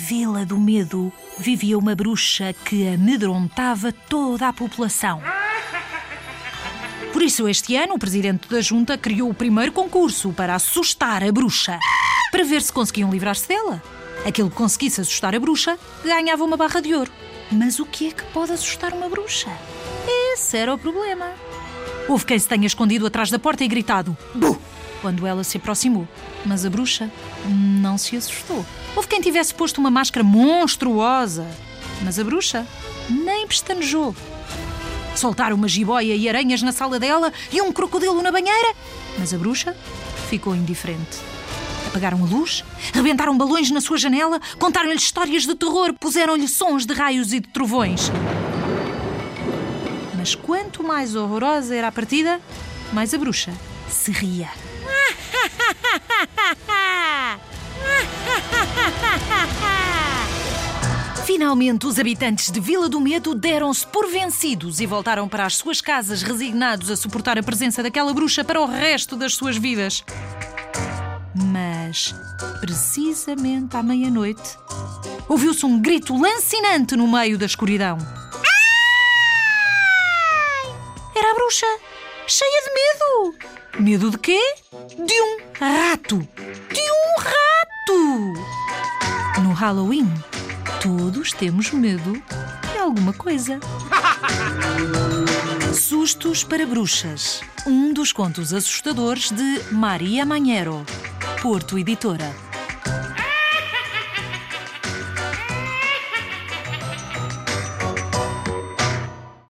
Vila do Medo vivia uma bruxa que amedrontava toda a população. Por isso, este ano, o presidente da junta criou o primeiro concurso para assustar a bruxa, para ver se conseguiam livrar-se dela. Aquele que conseguisse assustar a bruxa ganhava uma barra de ouro. Mas o que é que pode assustar uma bruxa? Esse era o problema. Houve quem se tenha escondido atrás da porta e gritado Bu! Quando ela se aproximou. Mas a bruxa não se assustou. Houve quem tivesse posto uma máscara monstruosa. Mas a bruxa nem pestanejou. Soltaram uma jiboia e aranhas na sala dela e um crocodilo na banheira. Mas a bruxa ficou indiferente. Apagaram a luz, rebentaram balões na sua janela, contaram-lhe histórias de terror, puseram-lhe sons de raios e de trovões. Mas quanto mais horrorosa era a partida, mais a bruxa se ria. Finalmente, os habitantes de Vila do Medo deram-se por vencidos e voltaram para as suas casas resignados a suportar a presença daquela bruxa para o resto das suas vidas. Mas, precisamente à meia-noite, ouviu-se um grito lancinante no meio da escuridão. Era a bruxa, cheia de medo. Medo de quê? De um rato. De um rato! No Halloween, todos temos medo de alguma coisa. Sustos para Bruxas. Um dos contos assustadores de Maria Manhero. Porto Editora.